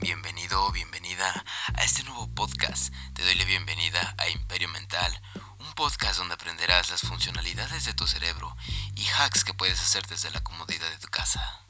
Bienvenido o bienvenida a este nuevo podcast. Te doy la bienvenida a Imperio Mental, un podcast donde aprenderás las funcionalidades de tu cerebro y hacks que puedes hacer desde la comodidad de tu casa.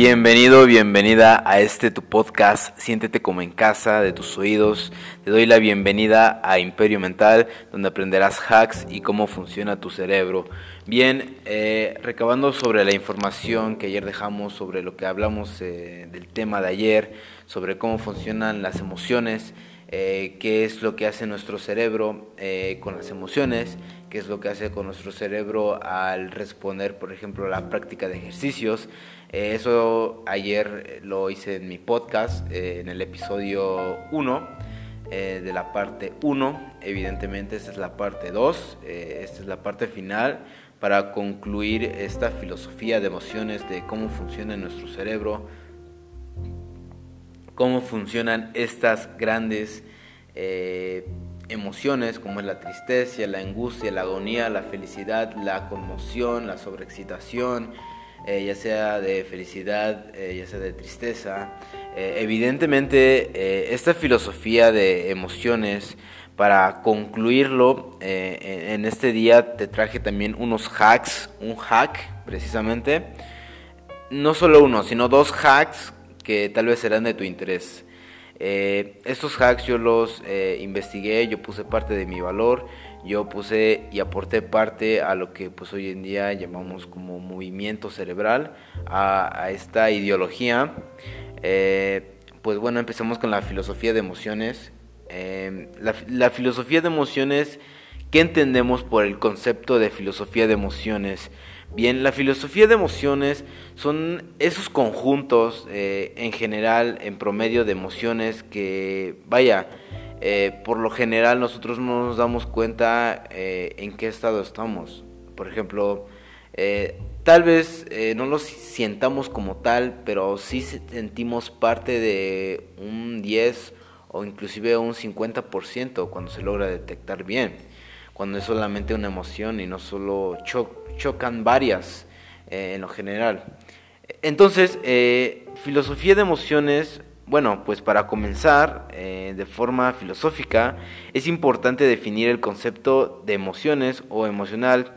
Bienvenido, bienvenida a este tu podcast, siéntete como en casa de tus oídos. Te doy la bienvenida a Imperio Mental, donde aprenderás hacks y cómo funciona tu cerebro. Bien, eh, recabando sobre la información que ayer dejamos, sobre lo que hablamos eh, del tema de ayer, sobre cómo funcionan las emociones, eh, qué es lo que hace nuestro cerebro con las emociones, qué es lo que hace con nuestro cerebro al responder, por ejemplo, a la práctica de ejercicios. Eh, eso ayer eh, lo hice en mi podcast, eh, en el episodio 1 de la parte 1. Evidentemente esta es la parte 2, esta es la parte final para concluir esta filosofía de emociones de cómo funciona nuestro cerebro, cómo funcionan estas grandes emociones como es la tristeza, la angustia, la agonía, la felicidad, la conmoción, la sobreexcitación, eh, ya sea de felicidad, eh, ya sea de tristeza. Eh, evidentemente, esta filosofía de emociones, para concluirlo, en este día te traje también unos hacks, un hack precisamente, no solo uno, sino dos hacks que tal vez serán de tu interés. Estos hacks yo los investigué, yo puse parte de mi valor yo puse y aporté parte a lo que pues hoy en día llamamos como movimiento cerebral, a, esta ideología. Eh, pues bueno, empezamos con la filosofía de emociones. Eh, la, la, filosofía de emociones, ¿qué entendemos por el concepto de filosofía de emociones? Bien, la filosofía de emociones son esos conjuntos eh, en general, en promedio de emociones que, vaya, eh, por lo general nosotros no nos damos cuenta eh, en qué estado estamos. Por ejemplo, tal vez no lo sientamos como tal, pero sí sentimos parte de un 10 o inclusive un 50% cuando se logra detectar bien, cuando es solamente una emoción y no solo chocan varias en lo general. Entonces, filosofía de emociones bueno, pues para comenzar, eh, de forma filosófica, es importante definir el concepto de emociones o emocional,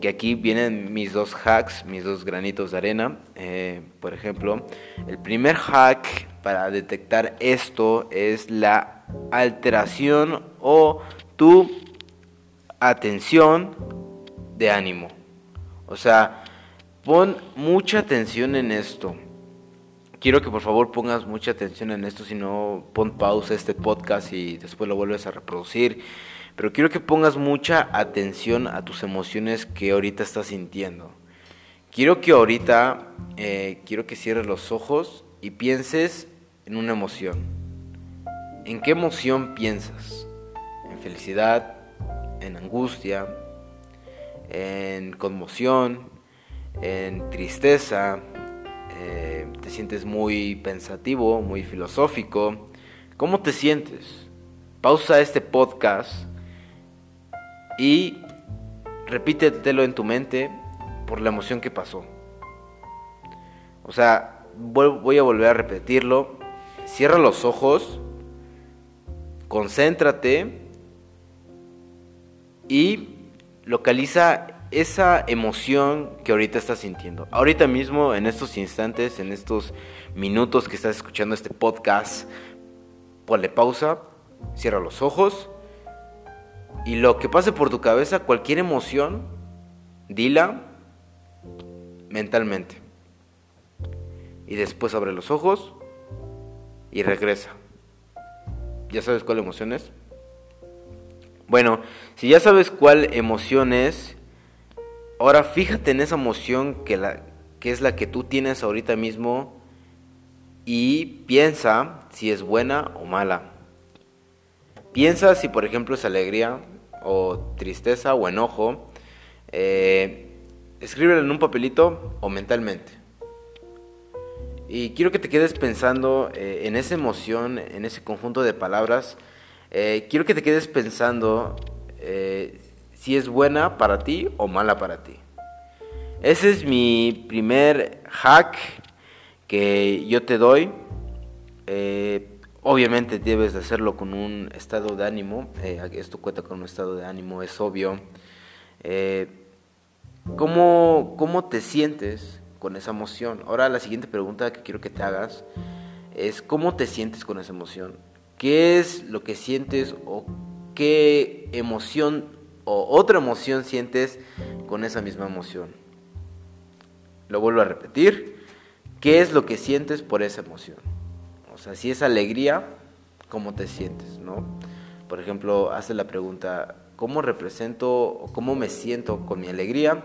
que aquí vienen mis dos hacks, mis dos granitos de arena. Eh, por ejemplo, el primer hack para detectar esto es la alteración o tu atención de ánimo. O sea, pon mucha atención en esto quiero que por favor pongas mucha atención en esto, si no pon pausa este podcast y después lo vuelves a reproducir. Pero quiero que pongas mucha atención a tus emociones que ahorita estás sintiendo. Quiero que ahorita, eh, quiero que cierres los ojos y pienses en una emoción. ¿En qué emoción piensas? ¿En felicidad? ¿En angustia? ¿En conmoción? ¿En tristeza? Eh, te sientes muy pensativo, muy filosófico. ¿Cómo te sientes? Pausa este podcast y repítetelo en tu mente por la emoción que pasó. O sea, voy a volver a repetirlo. Cierra los ojos, concéntrate y localiza esa emoción que ahorita estás sintiendo. Ahorita mismo, en estos instantes, en estos minutos que estás escuchando este podcast, ponle pausa, cierra los ojos y lo que pase por tu cabeza, cualquier emoción, dila mentalmente. Y después abre los ojos y regresa. ¿Ya sabes cuál emoción es? Bueno, si ya sabes cuál emoción es, Ahora fíjate en esa emoción que, la, que es la que tú tienes ahorita mismo y piensa si es buena o mala. Piensa si por ejemplo es alegría o tristeza o enojo. Eh, escríbelo en un papelito o mentalmente. Y quiero que te quedes pensando eh, en esa emoción, en ese conjunto de palabras. Eh, quiero que te quedes pensando si es buena para ti o mala para ti. Ese es mi primer hack que yo te doy. Eh, obviamente debes de hacerlo con un estado de ánimo. Eh, esto cuenta con un estado de ánimo, es obvio. Eh, ¿cómo, ¿Cómo te sientes con esa emoción? Ahora la siguiente pregunta que quiero que te hagas es ¿cómo te sientes con esa emoción? ¿Qué es lo que sientes o qué emoción o otra emoción sientes con esa misma emoción? Lo vuelvo a repetir. ¿Qué es lo que sientes por esa emoción? O sea, si es alegría, ¿cómo te sientes? ¿no? Por ejemplo, hace la pregunta, ¿cómo represento o cómo me siento con mi alegría?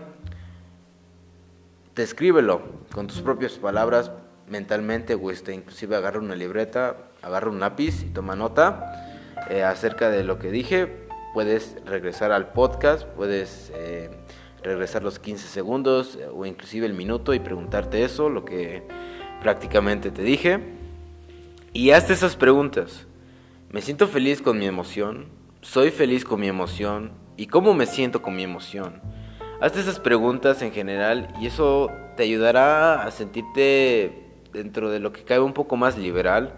Descríbelo con tus propias palabras mentalmente o este, inclusive agarra una libreta, agarra un lápiz y toma nota eh, acerca de lo que dije. Puedes regresar al podcast, puedes eh, regresar los 15 segundos eh, o inclusive el minuto y preguntarte eso, lo que prácticamente te dije. Y hazte esas preguntas. ¿Me siento feliz con mi emoción? ¿Soy feliz con mi emoción? ¿Y cómo me siento con mi emoción? Hazte esas preguntas en general y eso te ayudará a sentirte dentro de lo que cabe un poco más liberal,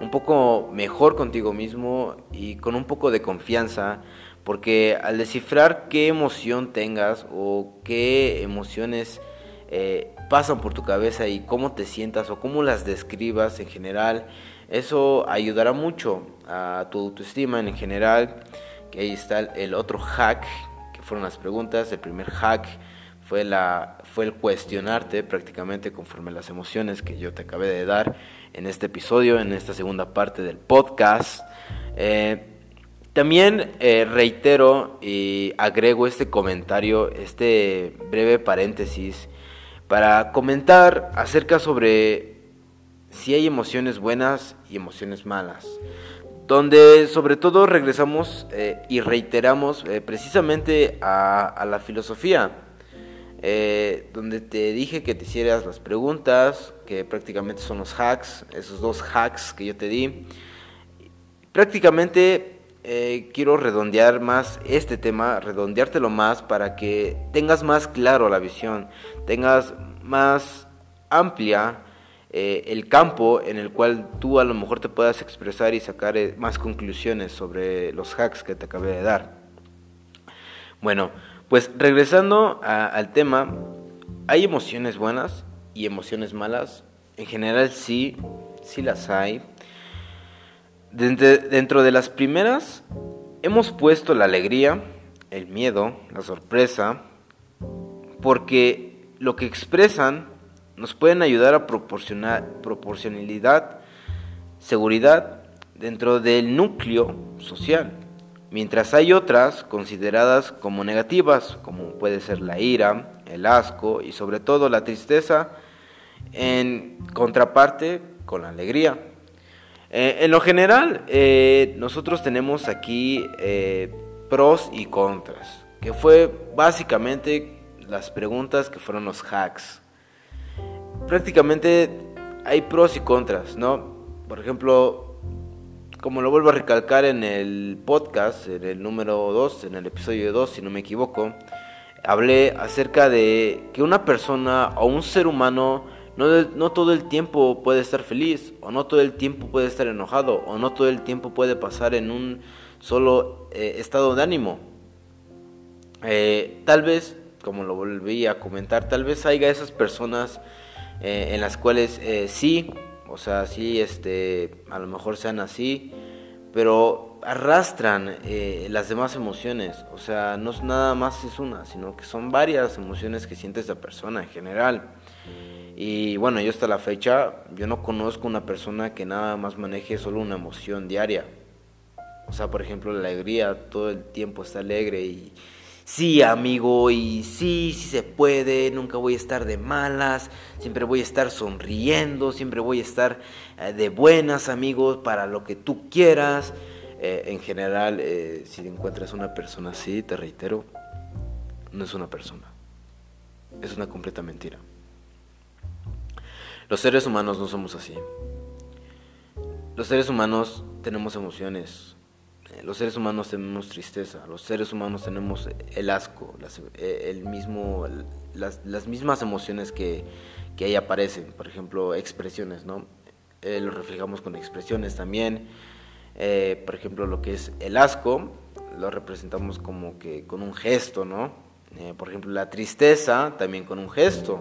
un poco mejor contigo mismo y con un poco de confianza, porque al descifrar qué emoción tengas o qué emociones eh, pasan por tu cabeza y cómo te sientas o cómo las describas en general, eso ayudará mucho a tu autoestima en general. Que ahí está el otro hack, que fueron las preguntas. El primer hack fue, la, fue el cuestionarte prácticamente conforme las emociones que yo te acabé de dar en este episodio, en esta segunda parte del podcast. Eh, también eh, reitero y agrego este comentario, este breve paréntesis, para comentar acerca sobre si hay emociones buenas y emociones malas donde sobre todo regresamos eh, y reiteramos precisamente a, la filosofía. Eh, donde te dije que te hicieras las preguntas, que prácticamente son los hacks, esos dos hacks que yo te di. Prácticamente eh, quiero redondear más este tema, redondeártelo más para que tengas más claro la visión, tengas más amplia eh, el campo en el cual tú a lo mejor te puedas expresar y sacar más conclusiones sobre los hacks que te acabé de dar. Bueno, pues regresando al tema, ¿hay emociones buenas y emociones malas? En general sí, sí las hay. Dentro de las primeras hemos puesto la alegría, el miedo, la sorpresa, porque lo que expresan nos pueden ayudar a proporcionar proporcionalidad, seguridad dentro del núcleo social mientras hay otras consideradas como negativas, como puede ser la ira, el asco y sobre todo la tristeza, en contraparte con la alegría. Eh, en lo general, eh, nosotros tenemos aquí eh, pros y contras, que fue básicamente las preguntas que fueron los hacks. Prácticamente hay pros y contras, ¿no? Por ejemplo, como lo vuelvo a recalcar en el podcast, en el número 2, en el episodio 2, si no me equivoco, hablé acerca de que una persona o un ser humano no, no, todo el tiempo puede estar feliz, o no todo el tiempo puede estar enojado, o no todo el tiempo puede pasar en un solo eh, estado de ánimo. Eh, tal vez, como lo volví a comentar, tal vez haya esas personas eh, en las cuales sí o sea, sí, este, a lo mejor sean así, pero arrastran eh, las demás emociones. O sea, no es nada más es una, sino que son varias emociones que siente esa persona en general. Y bueno, yo hasta la fecha, yo no conozco una persona que nada más maneje solo una emoción diaria. O sea, por ejemplo, la alegría, todo el tiempo está alegre y sí, amigo, y sí, sí se puede, nunca voy a estar de malas, siempre voy a estar sonriendo, siempre voy a estar eh, de buenas, amigos, para lo que tú quieras. Eh, en general, eh, si encuentras una persona así, te reitero, no es una persona, es una completa mentira. Los seres humanos no somos así. Los seres humanos tenemos emociones, los seres humanos tenemos tristeza, los seres humanos tenemos el asco, las, eh, el mismo, las, mismas emociones que, que, ahí aparecen, por ejemplo, expresiones, ¿no? Eh, lo reflejamos con expresiones también, por ejemplo, lo que es el asco, lo representamos como que con un gesto, ¿no? por ejemplo, la tristeza también con un gesto.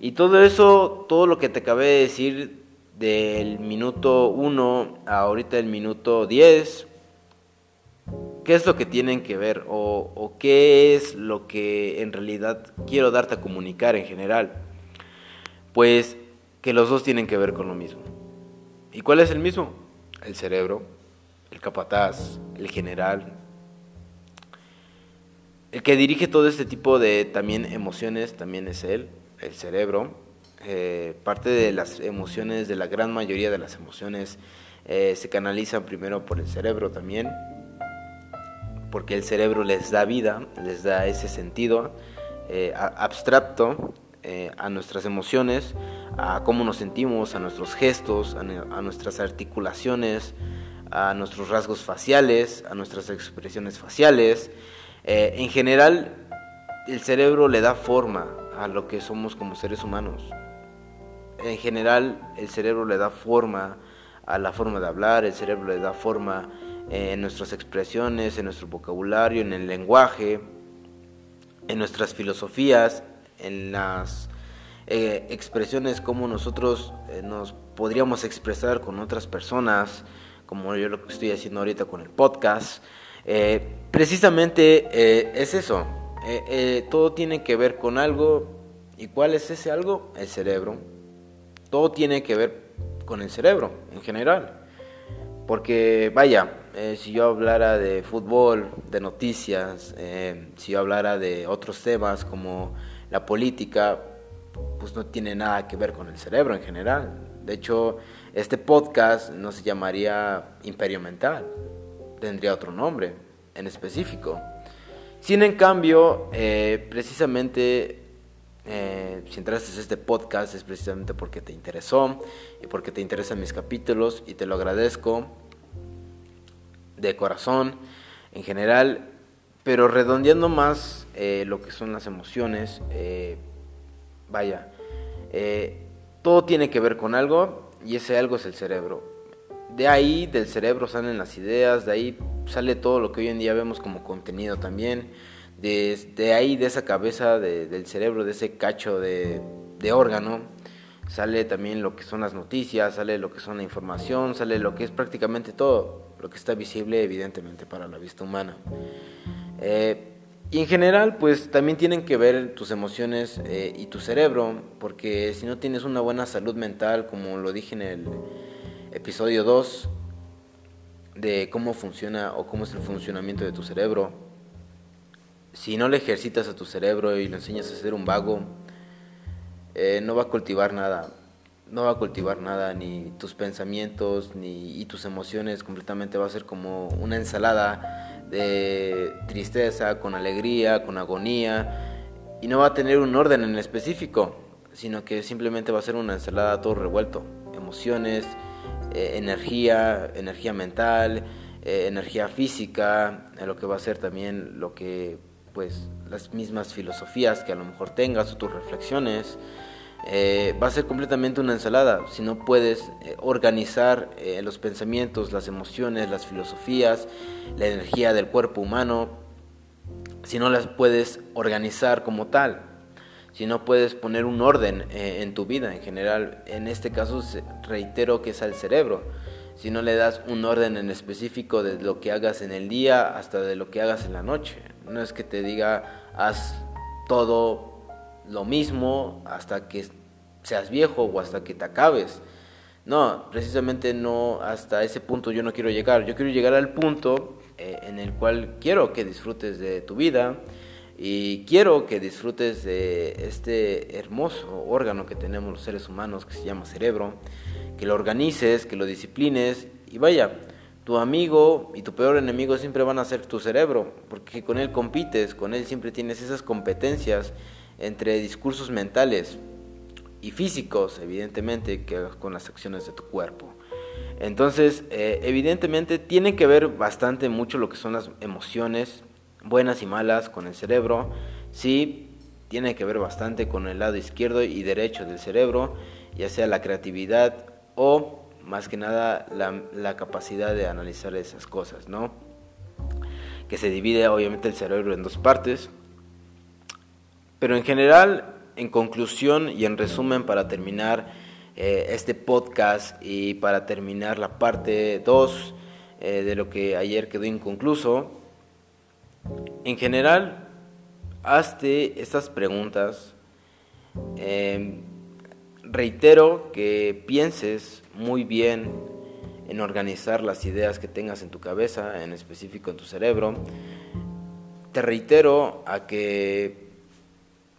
Y todo eso, todo lo que te acabé de decir del minuto 1 a ahorita el minuto 10, qué es lo que tienen que ver o, qué es lo que en realidad quiero darte a comunicar en general. Pues que los dos tienen que ver con lo mismo. ¿Y cuál es el mismo? El cerebro, el capataz, el general. El que dirige todo este tipo de también emociones también es él, el cerebro. Eh, parte de las emociones, de la gran mayoría de las emociones, eh, se canalizan primero por el cerebro también porque el cerebro les da vida, les da ese sentido eh, abstracto eh, a nuestras emociones, a cómo nos sentimos, a nuestros gestos, a, nuestras articulaciones, a nuestros rasgos faciales, a nuestras expresiones faciales. Eh, en general, el cerebro le da forma a lo que somos como seres humanos. En general, el cerebro le da forma a la forma de hablar, el cerebro le da forma en nuestras expresiones, en nuestro vocabulario, en el lenguaje, en nuestras filosofías, en las eh, expresiones como nosotros eh, nos podríamos expresar con otras personas, como yo lo que estoy haciendo ahorita con el podcast. Eh, precisamente es eso, todo tiene que ver con algo, ¿y cuál es ese algo? El cerebro. Todo tiene que ver con el cerebro en general. Porque, vaya, eh, si yo hablara de fútbol, de noticias, eh, si yo hablara de otros temas como la política, pues no tiene nada que ver con el cerebro en general. De hecho, este podcast no se llamaría Imperio Mental, tendría otro nombre en específico. Sin en cambio, eh, precisamente si entraste a este podcast es precisamente porque te interesó y porque te interesan mis capítulos y te lo agradezco de corazón en general, pero redondeando más eh, lo que son las emociones, eh, vaya, eh, todo tiene que ver con algo y ese algo es el cerebro. De ahí, del cerebro salen las ideas, de ahí sale todo lo que hoy en día vemos como contenido también, de, ahí, de esa cabeza del cerebro, de ese cacho de, de órgano, sale también lo que son las noticias, sale lo que son la información, sale lo que es prácticamente todo lo que está visible evidentemente para la vista humana. Eh, y en general, pues también tienen que ver tus emociones eh, y tu cerebro, porque si no tienes una buena salud mental, como lo dije en el episodio 2, de cómo funciona o cómo es el funcionamiento de tu cerebro, si no le ejercitas a tu cerebro y lo enseñas a ser un vago, eh, no va a cultivar nada no va a cultivar nada, ni tus pensamientos, ni y tus emociones, completamente va a ser como una ensalada de tristeza, con alegría, con agonía, y no va a tener un orden en específico, sino que simplemente va a ser una ensalada todo revuelto, emociones, eh, energía, energía mental, eh, energía física, lo que va a ser también lo que, pues, las mismas filosofías que a lo mejor tengas o tus reflexiones, eh, va a ser completamente una ensalada. Si no puedes eh, organizar eh, los pensamientos, las emociones, las filosofías, la energía del cuerpo humano, si no las puedes organizar como tal, si no puedes poner un orden en tu vida en general, en este caso reitero que es al cerebro, si no le das un orden en específico de lo que hagas en el día hasta de lo que hagas en la noche, no es que te diga haz todo lo mismo hasta que seas viejo o hasta que te acabes. No, precisamente no, hasta ese punto yo no quiero llegar. Yo quiero llegar al punto eh, en el cual quiero que disfrutes de tu vida y quiero que disfrutes de este hermoso órgano que tenemos los seres humanos que se llama cerebro, que lo organices, que lo disciplines y vaya, tu amigo y tu peor enemigo siempre van a ser tu cerebro, porque con él compites, con él siempre tienes esas competencias entre discursos mentales y físicos, evidentemente, que con las acciones de tu cuerpo. Entonces, eh, evidentemente tiene que ver bastante mucho lo que son las emociones, buenas y malas, con el cerebro. Sí, tiene que ver bastante con el lado izquierdo y derecho del cerebro, ya sea la creatividad o más que nada la, la capacidad de analizar esas cosas, ¿no? Que se divide obviamente el cerebro en dos partes. Pero en general, en conclusión y en resumen para terminar, eh, este podcast y para terminar la parte 2 eh, de lo que ayer quedó inconcluso. En general, hazte estas preguntas. Em, reitero que pienses muy bien en organizar las ideas que tengas en tu cabeza, en específico en tu cerebro. Te reitero a que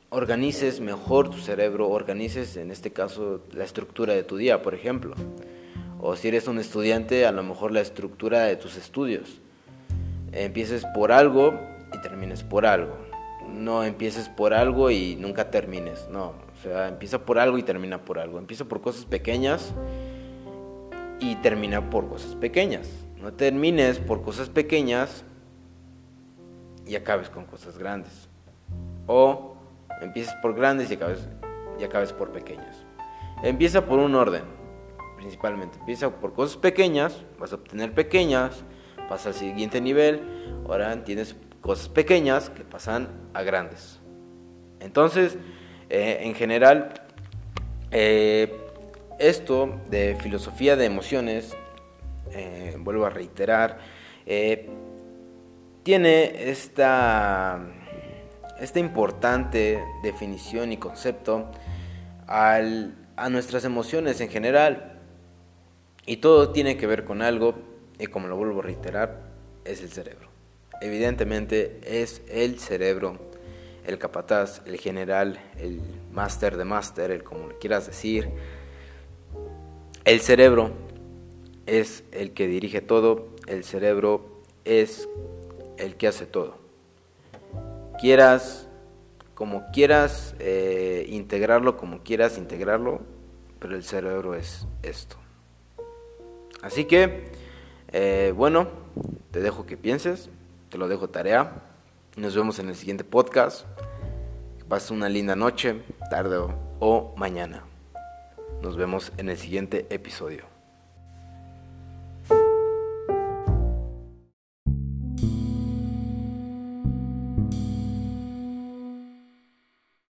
organices mejor tu cerebro, organices en este caso la estructura de tu día, por ejemplo. O si eres un estudiante, a lo mejor la estructura de tus estudios. Empieces por algo y termines por algo. No empieces por algo y nunca termines. No, o sea, empieza por algo y termina por algo. Empieza por cosas pequeñas y termina por cosas pequeñas. No termines por cosas pequeñas y acabes con cosas grandes. O Empiezas por grandes y acabes, y por pequeñas. Empieza por un orden, principalmente. Empieza por cosas pequeñas, vas a obtener pequeñas, pasa al siguiente nivel, ahora tienes cosas pequeñas que pasan a grandes. Entonces, eh, en general, eh, esto de filosofía de emociones, eh, vuelvo a reiterar, tiene esta esta importante definición y concepto al, a nuestras emociones en general. Y todo tiene que ver con algo, y como lo vuelvo a reiterar, es el cerebro. Evidentemente es el cerebro, el capataz, el general, el máster de máster, el como le quieras decir. El cerebro es el que dirige todo, el cerebro es el que hace todo quieras, como quieras eh, integrarlo, como quieras integrarlo, pero el cerebro es esto. Así que, eh, bueno, te dejo que pienses, te lo dejo tarea. Nos vemos en el siguiente podcast. Que una linda noche, tarde o mañana. Nos vemos en el siguiente episodio.